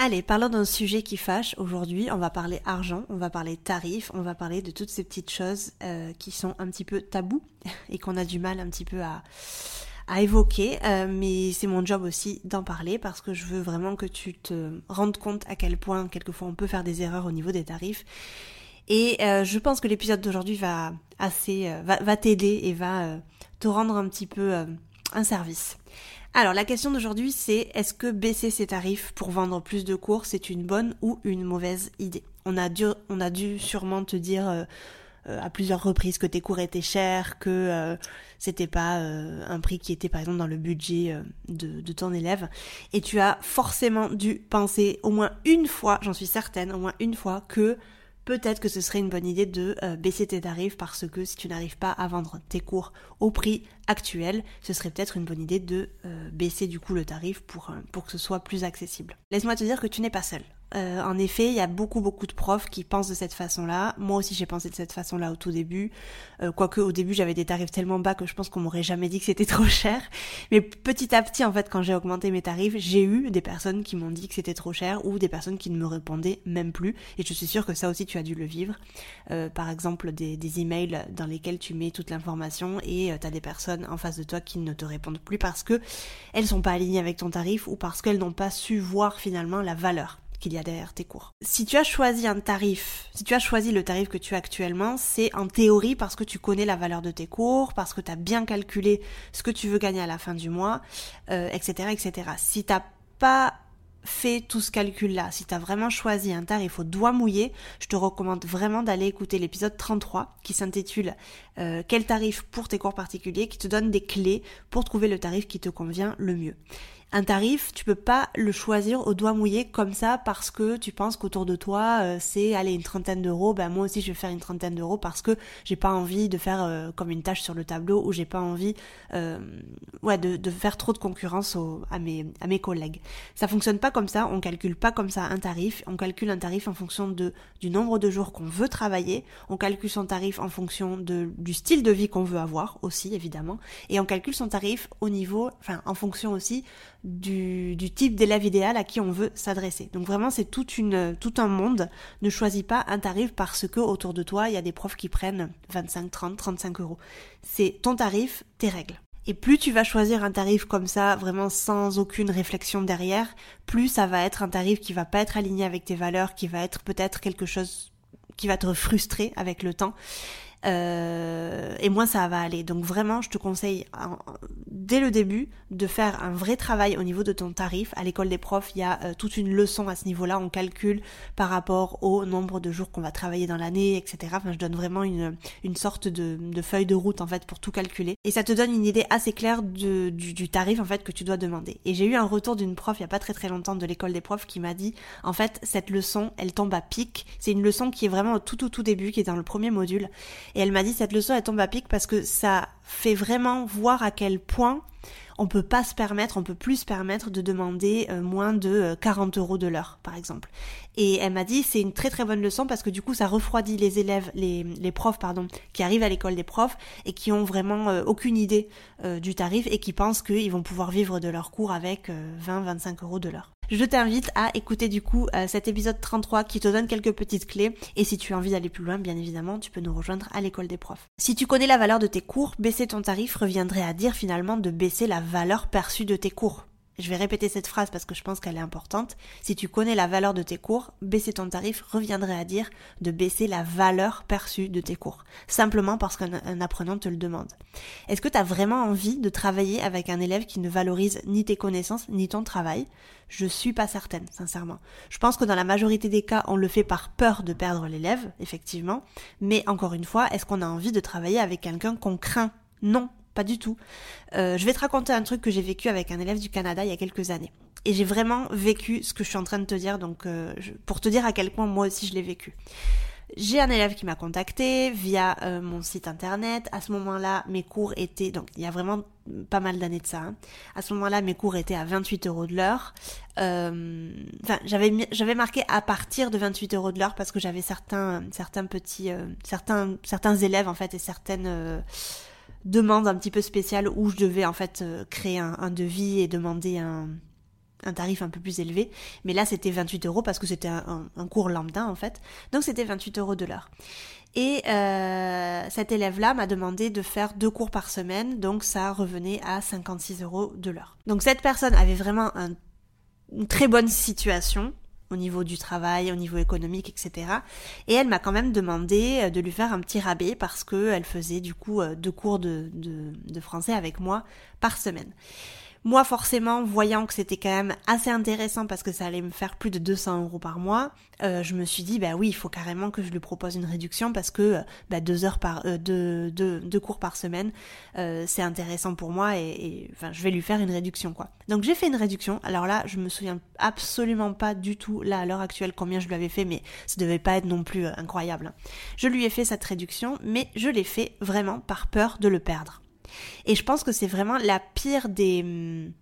Allez, parlons d'un sujet qui fâche. Aujourd'hui, on va parler argent, on va parler tarifs, on va parler de toutes ces petites choses euh, qui sont un petit peu tabous et qu'on a du mal un petit peu à, à évoquer. Euh, mais c'est mon job aussi d'en parler parce que je veux vraiment que tu te rendes compte à quel point quelquefois on peut faire des erreurs au niveau des tarifs. Et euh, je pense que l'épisode d'aujourd'hui va assez va, va t'aider et va te rendre un petit peu un service. Alors la question d'aujourd'hui c'est est-ce que baisser ses tarifs pour vendre plus de cours c'est une bonne ou une mauvaise idée? On a, dû, on a dû sûrement te dire euh, euh, à plusieurs reprises que tes cours étaient chers, que euh, c'était pas un prix qui était par exemple dans le budget de, de, ton élève. Et tu as forcément dû penser au moins une fois, j'en suis certaine, au moins une fois, que peut-être que ce serait une bonne idée de baisser tes tarifs parce que si tu n'arrives pas à vendre tes cours au prix actuel, ce serait peut-être une bonne idée de baisser du coup le tarif pour, pour que ce soit plus accessible. Laisse-moi te dire que tu n'es pas seul. Euh, en effet, il y a beaucoup beaucoup de profs qui pensent de cette façon-là. Moi aussi, j'ai pensé de cette façon-là au tout début. Euh, quoique au début, j'avais des tarifs tellement bas que je pense qu'on m'aurait jamais dit que c'était trop cher. Mais petit à petit, en fait, quand j'ai augmenté mes tarifs, j'ai eu des personnes qui m'ont dit que c'était trop cher ou des personnes qui ne me répondaient même plus. Et je suis sûre que ça aussi, tu as dû le vivre. Euh, par exemple, des, des emails dans lesquels tu mets toute l'information et tu as des personnes en face de toi qui ne te répondent plus parce que elles sont pas alignées avec ton tarif ou parce qu'elles n'ont pas su voir finalement la valeur qu'il y a derrière tes cours. Si tu as choisi un tarif, si tu as choisi le tarif que tu as actuellement, c'est en théorie parce que tu connais la valeur de tes cours, parce que tu as bien calculé ce que tu veux gagner à la fin du mois, euh, etc., etc. Si t'as pas fait tout ce calcul-là, si tu as vraiment choisi un tarif au doigt mouillé, je te recommande vraiment d'aller écouter l'épisode 33 qui s'intitule euh, Quel tarif pour tes cours particuliers? qui te donne des clés pour trouver le tarif qui te convient le mieux. Un tarif, tu peux pas le choisir au doigt mouillé comme ça parce que tu penses qu'autour de toi euh, c'est aller une trentaine d'euros. Ben moi aussi je vais faire une trentaine d'euros parce que j'ai pas envie de faire euh, comme une tâche sur le tableau ou j'ai pas envie euh, ouais de, de, faire trop de concurrence à mes à mes collègues. Ça fonctionne pas comme ça. On calcule pas comme ça un tarif. On calcule un tarif en fonction de du nombre de jours qu'on veut travailler. On calcule son tarif en fonction de du style de vie qu'on veut avoir aussi évidemment et on calcule son tarif au niveau enfin en fonction aussi du, type d'élève idéal à qui on veut s'adresser. Donc vraiment c'est toute une, tout un monde. Ne choisis pas un tarif parce que autour de toi il y a des profs qui prennent 25, 30, 35 euros. C'est ton tarif, tes règles. Et plus tu vas choisir un tarif comme ça, vraiment sans aucune réflexion derrière, plus ça va être un tarif qui va pas être aligné avec tes valeurs, qui va être peut-être quelque chose qui va te frustrer avec le temps. Euh, et moins ça va aller. Donc vraiment, je te conseille dès le début de faire un vrai travail au niveau de ton tarif. À l'école des profs, il y a euh, toute une leçon à ce niveau-là. On calcule par rapport au nombre de jours qu'on va travailler dans l'année, etc. Enfin, je donne vraiment une, une sorte de, de, feuille de route en fait pour tout calculer. Et ça te donne une idée assez claire du, du, tarif en fait que tu dois demander. Et j'ai eu un retour d'une prof il y a pas très très longtemps de l'école des profs qui m'a dit en fait cette leçon elle tombe à pic. C'est une leçon qui est vraiment au tout tout tout début, qui est dans le premier module et elle m'a dit cette leçon elle tombe à pic parce que ça fait vraiment voir à quel point on peut pas se permettre, on peut plus se permettre de demander euh, moins de 40 euh, euros de l'heure, par exemple. Et elle m'a dit c'est une très très bonne leçon parce que du coup ça refroidit les élèves, les, profs pardon, qui arrivent à l'école des profs et qui ont vraiment euh, aucune idée du tarif et qui pensent qu'ils vont pouvoir vivre de leur cours avec 20-25 euros de l'heure. Je t'invite à écouter du coup euh, cet épisode 33 qui te donne quelques petites clés et si tu as envie d'aller plus loin, bien évidemment, tu peux nous rejoindre à l'école des profs. Si tu connais la valeur de tes cours, baisser ton tarif reviendrait à dire finalement de baisser la valeur perçue de tes cours. Je vais répéter cette phrase parce que je pense qu'elle est importante. Si tu connais la valeur de tes cours, baisser ton tarif reviendrait à dire de baisser la valeur perçue de tes cours. Simplement parce qu'un apprenant te le demande. Est-ce que tu as vraiment envie de travailler avec un élève qui ne valorise ni tes connaissances ni ton travail? Je suis pas certaine, sincèrement. Je pense que dans la majorité des cas, on le fait par peur de perdre l'élève, effectivement. Mais encore une fois, est-ce qu'on a envie de travailler avec quelqu'un qu'on craint? Non, pas du tout. Euh, je vais te raconter un truc que j'ai vécu avec un élève du Canada il y a quelques années. Et j'ai vraiment vécu ce que je suis en train de te dire, donc euh, pour te dire à quel point moi aussi je l'ai vécu. J'ai un élève qui m'a contacté via euh, mon site internet. À ce moment-là, mes cours étaient, donc il y a vraiment pas mal d'années de ça. Hein. À ce moment-là, mes cours étaient à 28 euros de l'heure. Enfin, j'avais marqué à partir de 28 euros de l'heure parce que j'avais certains petits certains certains élèves en fait et certaines demandes un petit peu spéciales où je devais en fait créer un, devis et demander un un tarif un peu plus élevé. Mais là, c'était 28 euros parce que c'était un, cours lambda en fait. Donc c'était 28 euros de l'heure. Et euh, cet élève-là m'a demandé de faire deux cours par semaine, donc ça revenait à 56 euros de l'heure. Donc cette personne avait vraiment une très bonne situation au niveau du travail, au niveau économique, etc. Et elle m'a quand même demandé euh, de lui faire un petit rabais parce qu'elle faisait du coup euh, deux cours de, de français avec moi par semaine. Moi, forcément, voyant que c'était quand même assez intéressant parce que ça allait me faire plus de 200 euros par mois, euh, je me suis dit, bah oui, il faut carrément que je lui propose une réduction parce que euh, bah, deux heures par, euh, deux, deux, cours par semaine, euh, c'est intéressant pour moi et, enfin, je vais lui faire une réduction, quoi. Donc j'ai fait une réduction. Alors là, je me souviens absolument pas du tout là à l'heure actuelle combien je lui avais fait, mais ça devait pas être non plus incroyable. Je lui ai fait cette réduction, mais je l'ai fait vraiment par peur de le perdre. Et je pense que c'est vraiment la pire des, hmm,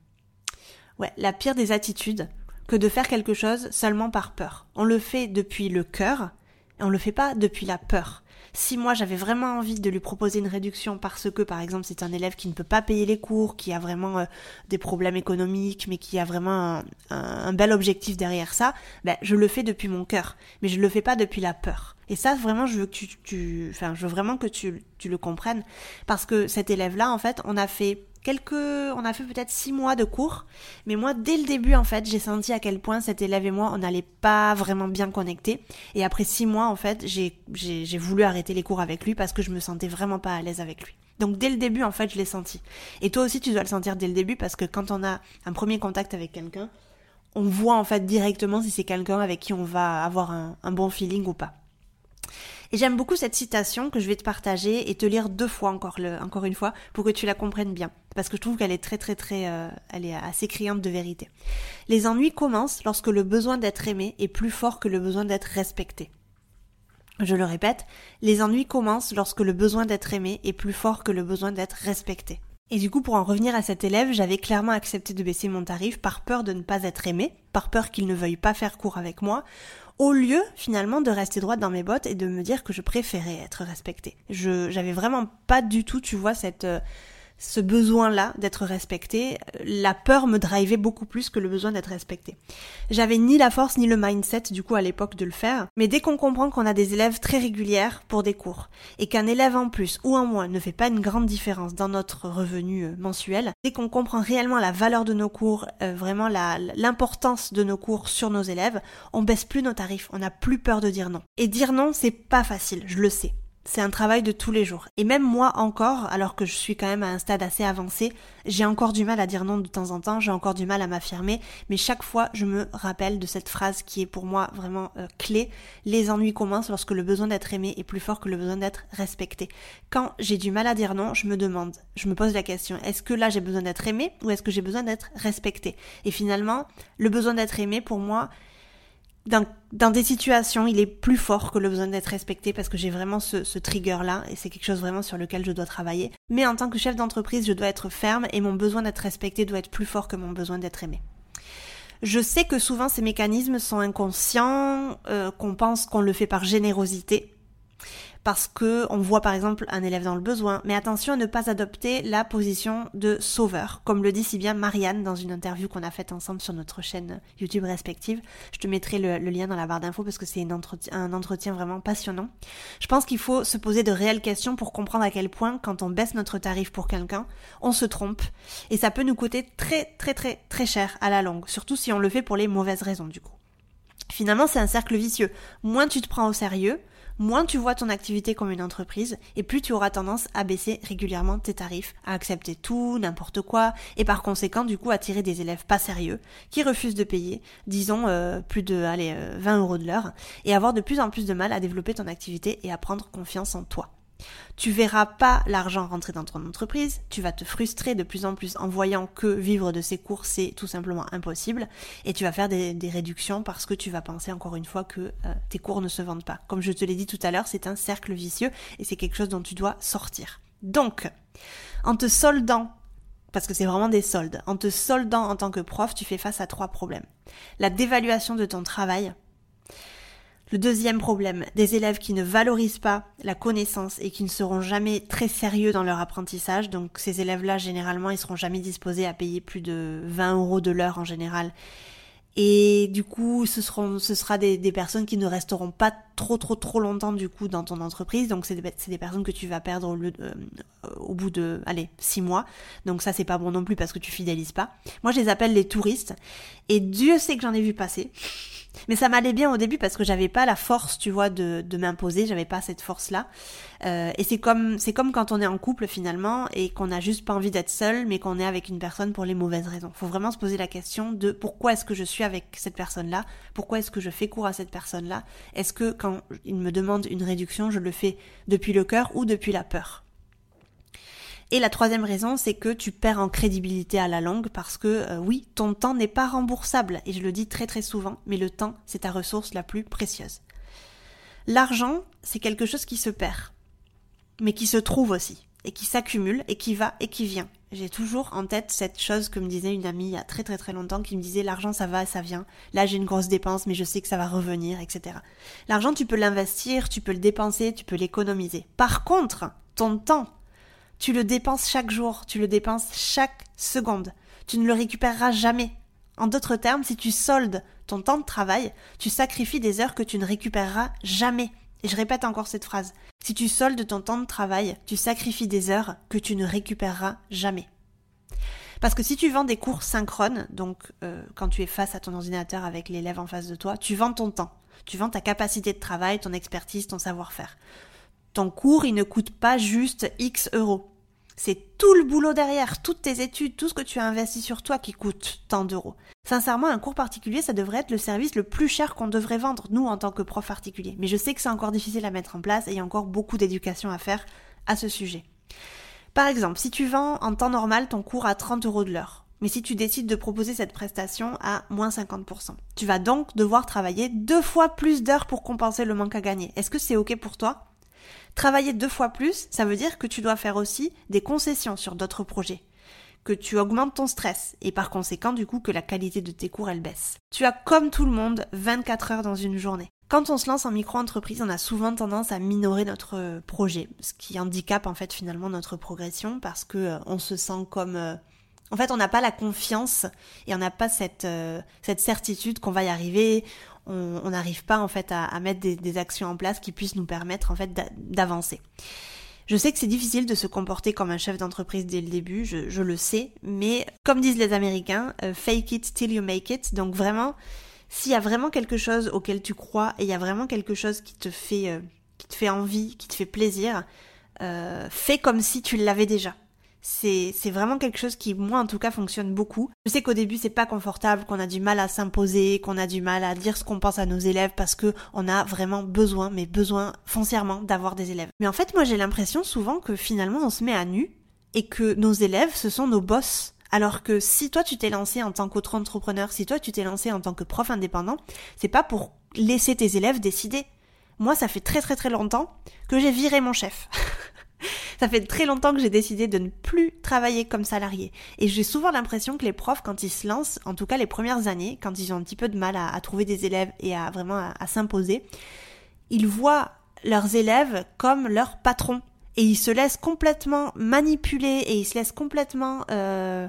ouais, la pire des attitudes que de faire quelque chose seulement par peur. On le fait depuis le cœur et on le fait pas depuis la peur. Si moi j'avais vraiment envie de lui proposer une réduction parce que par exemple c'est un élève qui ne peut pas payer les cours, qui a vraiment euh, des problèmes économiques, mais qui a vraiment un, bel objectif derrière ça, ben, je le fais depuis mon cœur, mais je le fais pas depuis la peur. Et ça vraiment je veux que tu, tu enfin je veux vraiment que tu, tu le comprennes parce que cet élève là en fait on a fait quelques, on a fait peut-être six mois de cours, mais moi dès le début en fait j'ai senti à quel point cet élève et moi on n'allait pas vraiment bien connecter. Et après six mois en fait j'ai, j'ai, voulu arrêter les cours avec lui parce que je me sentais vraiment pas à l'aise avec lui. Donc dès le début en fait je l'ai senti. Et toi aussi tu dois le sentir dès le début parce que quand on a un premier contact avec quelqu'un, on voit en fait directement si c'est quelqu'un avec qui on va avoir un bon feeling ou pas. Et j'aime beaucoup cette citation que je vais te partager et te lire deux fois encore, le, encore une fois pour que tu la comprennes bien. Parce que je trouve qu'elle est très très très, euh, elle est assez criante de vérité. Les ennuis commencent lorsque le besoin d'être aimé est plus fort que le besoin d'être respecté. Je le répète, les ennuis commencent lorsque le besoin d'être aimé est plus fort que le besoin d'être respecté. Et du coup, pour en revenir à cet élève, j'avais clairement accepté de baisser mon tarif par peur de ne pas être aimé, par peur qu'il ne veuille pas faire cours avec moi, au lieu finalement de rester droite dans mes bottes et de me dire que je préférais être respectée. Je j'avais vraiment pas du tout, tu vois, cette euh, ce besoin-là d'être respecté, la peur me drivait beaucoup plus que le besoin d'être respecté. J'avais ni la force ni le mindset du coup à l'époque de le faire, mais dès qu'on comprend qu'on a des élèves très régulières pour des cours, et qu'un élève en plus ou en moins ne fait pas une grande différence dans notre revenu euh, mensuel, dès qu'on comprend réellement la valeur de nos cours, euh, vraiment l'importance de nos cours sur nos élèves, on baisse plus nos tarifs, on n'a plus peur de dire non. Et dire non, c'est pas facile, je le sais c'est un travail de tous les jours. Et même moi encore, alors que je suis quand même à un stade assez avancé, j'ai encore du mal à dire non de temps en temps, j'ai encore du mal à m'affirmer, mais chaque fois je me rappelle de cette phrase qui est pour moi vraiment euh, clé. Les ennuis commencent lorsque le besoin d'être aimé est plus fort que le besoin d'être respecté. Quand j'ai du mal à dire non, je me demande, je me pose la question, est-ce que là j'ai besoin d'être aimé ou est-ce que j'ai besoin d'être respecté? Et finalement, le besoin d'être aimé pour moi, dans, des situations, il est plus fort que le besoin d'être respecté parce que j'ai vraiment ce, ce trigger-là et c'est quelque chose vraiment sur lequel je dois travailler. Mais en tant que chef d'entreprise, je dois être ferme et mon besoin d'être respecté doit être plus fort que mon besoin d'être aimé. Je sais que souvent ces mécanismes sont inconscients, euh, qu'on pense qu'on le fait par générosité, parce que on voit par exemple un élève dans le besoin, mais attention à ne pas adopter la position de sauveur, comme le dit si bien Marianne dans une interview qu'on a faite ensemble sur notre chaîne YouTube respective. Je te mettrai le, lien dans la barre d'infos parce que c'est un entretien vraiment passionnant. Je pense qu'il faut se poser de réelles questions pour comprendre à quel point quand on baisse notre tarif pour quelqu'un, on se trompe et ça peut nous coûter très très très très cher à la longue, surtout si on le fait pour les mauvaises raisons du coup. Finalement, c'est un cercle vicieux. Moins tu te prends au sérieux, moins tu vois ton activité comme une entreprise et plus tu auras tendance à baisser régulièrement tes tarifs, à accepter tout, n'importe quoi et par conséquent du coup attirer des élèves pas sérieux qui refusent de payer, disons euh, plus de allez, 20 euh, euros de l'heure et avoir de plus en plus de mal à développer ton activité et à prendre confiance en toi. Tu verras pas l'argent rentrer dans ton entreprise, tu vas te frustrer de plus en plus en voyant que vivre de ces cours c'est tout simplement impossible et tu vas faire des, réductions parce que tu vas penser encore une fois que euh, tes cours ne se vendent pas. Comme je te l'ai dit tout à l'heure, c'est un cercle vicieux et c'est quelque chose dont tu dois sortir. Donc, en te soldant parce que c'est vraiment des soldes. En te soldant en tant que prof, tu fais face à trois problèmes. La dévaluation de ton travail, le deuxième problème, des élèves qui ne valorisent pas la connaissance et qui ne seront jamais très sérieux dans leur apprentissage. Donc ces élèves-là, généralement, ils seront jamais disposés à payer plus de 20 euros de l'heure en général. Et du coup, ce seront, ce sera des, personnes qui ne resteront pas trop, trop, trop longtemps du coup dans ton entreprise. Donc c'est des, personnes que tu vas perdre au, euh, au bout de, allez, six mois. Donc ça c'est pas bon non plus parce que tu fidélises pas. Moi je les appelle les touristes. Et Dieu sait que j'en ai vu passer. Mais ça m'allait bien au début parce que j'avais pas la force, tu vois, de, de m'imposer, j'avais pas cette force-là. Euh, et c'est comme, c'est comme quand on est en couple finalement et qu'on a juste pas envie d'être seul, mais qu'on est avec une personne pour les mauvaises raisons. Faut vraiment se poser la question de pourquoi est-ce que je suis avec cette personne-là, pourquoi est-ce que je fais cours à cette personne-là? Est-ce que quand il me demande une réduction, je le fais depuis le cœur ou depuis la peur? Et la troisième raison, c'est que tu perds en crédibilité à la langue parce que euh, oui, ton temps n'est pas remboursable, et je le dis très très souvent, mais le temps, c'est ta ressource la plus précieuse. L'argent, c'est quelque chose qui se perd, mais qui se trouve aussi, et qui s'accumule, et qui va et qui vient. J'ai toujours en tête cette chose que me disait une amie il y a très très très longtemps qui me disait l'argent ça va, ça vient. Là j'ai une grosse dépense mais je sais que ça va revenir, etc. L'argent tu peux l'investir, tu peux le dépenser, tu peux l'économiser. Par contre, ton temps, tu le dépenses chaque jour, tu le dépenses chaque seconde. Tu ne le récupéreras jamais. En d'autres termes, si tu soldes ton temps de travail, tu sacrifies des heures que tu ne récupéreras jamais. Et je répète encore cette phrase. Si tu soldes ton temps de travail, tu sacrifies des heures que tu ne récupéreras jamais. Parce que si tu vends des cours synchrones, donc euh, quand tu es face à ton ordinateur avec l'élève en face de toi, tu vends ton temps. Tu vends ta capacité de travail, ton expertise, ton savoir-faire ton cours, il ne coûte pas juste X euros. C'est tout le boulot derrière, toutes tes études, tout ce que tu as investi sur toi qui coûte tant d'euros. Sincèrement, un cours particulier, ça devrait être le service le plus cher qu'on devrait vendre, nous, en tant que prof particulier. Mais je sais que c'est encore difficile à mettre en place et il y a encore beaucoup d'éducation à faire à ce sujet. Par exemple, si tu vends en temps normal ton cours à 30 euros de l'heure, mais si tu décides de proposer cette prestation à moins 50%, tu vas donc devoir travailler deux fois plus d'heures pour compenser le manque à gagner. Est-ce que c'est ok pour toi? Travailler deux fois plus, ça veut dire que tu dois faire aussi des concessions sur d'autres projets, que tu augmentes ton stress et par conséquent du coup que la qualité de tes cours elle baisse. Tu as comme tout le monde 24 heures dans une journée. Quand on se lance en micro-entreprise, on a souvent tendance à minorer notre projet, ce qui handicape en fait finalement notre progression parce que euh, on se sent comme euh, en fait, on n'a pas la confiance et on n'a pas cette, euh, cette certitude qu'on va y arriver on n'arrive pas en fait à, mettre des, actions en place qui puissent nous permettre en fait d'avancer. Je sais que c'est difficile de se comporter comme un chef d'entreprise dès le début, je, le sais, mais comme disent les Américains, euh, fake it till you make it. Donc vraiment, s'il y a vraiment quelque chose auquel tu crois et il y a vraiment quelque chose qui te fait, euh, qui te fait envie, qui te fait plaisir, euh, fais comme si tu l'avais déjà c'est vraiment quelque chose qui moi en tout cas fonctionne beaucoup. Je sais qu'au début c'est pas confortable, qu'on a du mal à s'imposer, qu'on a du mal à dire ce qu'on pense à nos élèves parce que on a vraiment besoin, mais besoin foncièrement d'avoir des élèves. Mais en fait moi j'ai l'impression souvent que finalement on se met à nu et que nos élèves ce sont nos boss. Alors que si toi tu t'es lancé en tant qu'autre entrepreneur, si toi tu t'es lancé en tant que prof indépendant, c'est pas pour laisser tes élèves décider. Moi, ça fait très très très longtemps que j'ai viré mon chef. Ça fait très longtemps que j'ai décidé de ne plus travailler comme salarié. Et j'ai souvent l'impression que les profs, quand ils se lancent, en tout cas les premières années, quand ils ont un petit peu de mal à, trouver des élèves et à vraiment à, s'imposer, ils voient leurs élèves comme leurs patrons. Et ils se laissent complètement manipuler et ils se laissent complètement... Euh,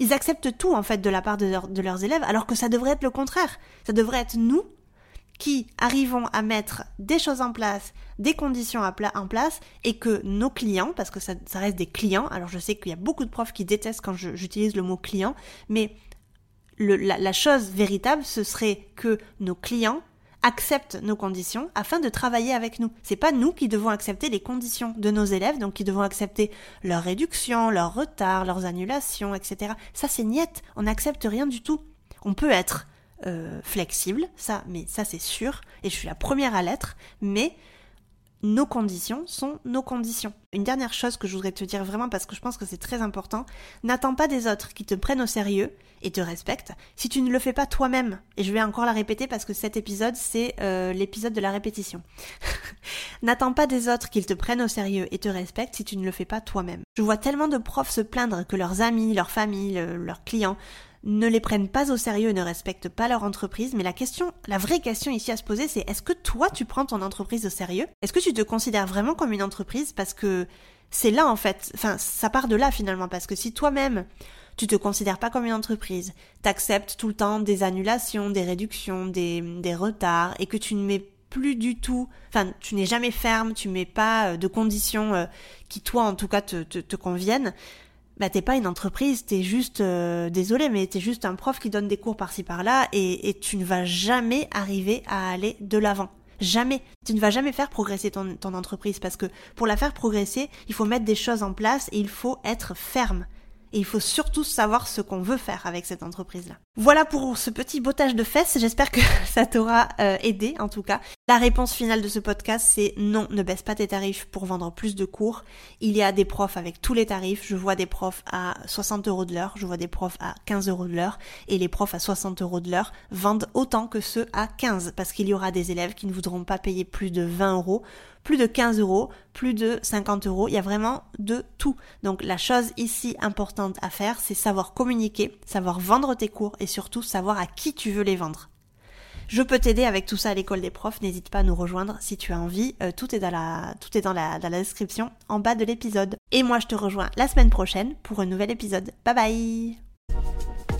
ils acceptent tout en fait de la part de leurs élèves alors que ça devrait être le contraire. Ça devrait être nous qui arrivons à mettre des choses en place, des conditions en place, et que nos clients, parce que ça, reste des clients, alors je sais qu'il y a beaucoup de profs qui détestent quand j'utilise le mot client, mais la, chose véritable, ce serait que nos clients acceptent nos conditions afin de travailler avec nous. C'est pas nous qui devons accepter les conditions de nos élèves, donc qui devons accepter leurs réductions, leurs retards, leurs annulations, etc. Ça c'est niette, on n'accepte rien du tout. On peut être euh, flexible, ça, mais ça c'est sûr, et je suis la première à l'être, mais nos conditions sont nos conditions. Une dernière chose que je voudrais te dire vraiment parce que je pense que c'est très important, n'attends pas des autres qui te prennent au sérieux et te respectent si tu ne le fais pas toi-même. Et je vais encore la répéter parce que cet épisode, c'est euh, l'épisode de la répétition. n'attends pas des autres qu'ils te prennent au sérieux et te respectent si tu ne le fais pas toi-même. Je vois tellement de profs se plaindre que leurs amis, leur famille, leurs clients ne les prennent pas au sérieux et ne respectent pas leur entreprise, mais la question, la vraie question ici à se poser, c'est est-ce que toi tu prends ton entreprise au sérieux? Est-ce que tu te considères vraiment comme une entreprise? Parce que c'est là en fait, enfin ça part de là finalement, parce que si toi-même tu te considères pas comme une entreprise, t'acceptes tout le temps des annulations, des réductions, des, des retards, et que tu ne mets plus du tout, enfin tu n'es jamais ferme, tu mets pas euh, de conditions euh, qui toi en tout cas te, te, te conviennent, bah t'es pas une entreprise, t'es juste euh, désolé, mais t'es juste un prof qui donne des cours par-ci par-là et, et tu ne vas jamais arriver à aller de l'avant. Jamais. Tu ne vas jamais faire progresser ton, ton entreprise parce que pour la faire progresser, il faut mettre des choses en place et il faut être ferme. Et il faut surtout savoir ce qu'on veut faire avec cette entreprise-là. Voilà pour ce petit bottage de fesses. J'espère que ça t'aura euh, aidé en tout cas. La réponse finale de ce podcast, c'est non, ne baisse pas tes tarifs pour vendre plus de cours. Il y a des profs avec tous les tarifs. Je vois des profs à 60 euros de l'heure, je vois des profs à 15 euros de l'heure, et les profs à 60 euros de l'heure vendent autant que ceux à 15 parce qu'il y aura des élèves qui ne voudront pas payer plus de 20 euros plus de 15 euros, plus de 50 euros. Il y a vraiment de tout. Donc la chose ici importante à faire, c'est savoir communiquer, savoir vendre tes cours et surtout savoir à qui tu veux les vendre. Je peux t'aider avec tout ça à l'école des profs. N'hésite pas à nous rejoindre si tu as envie. Euh, tout est dans la, description en bas de l'épisode. Et moi, je te rejoins la semaine prochaine pour un nouvel épisode. Bye bye!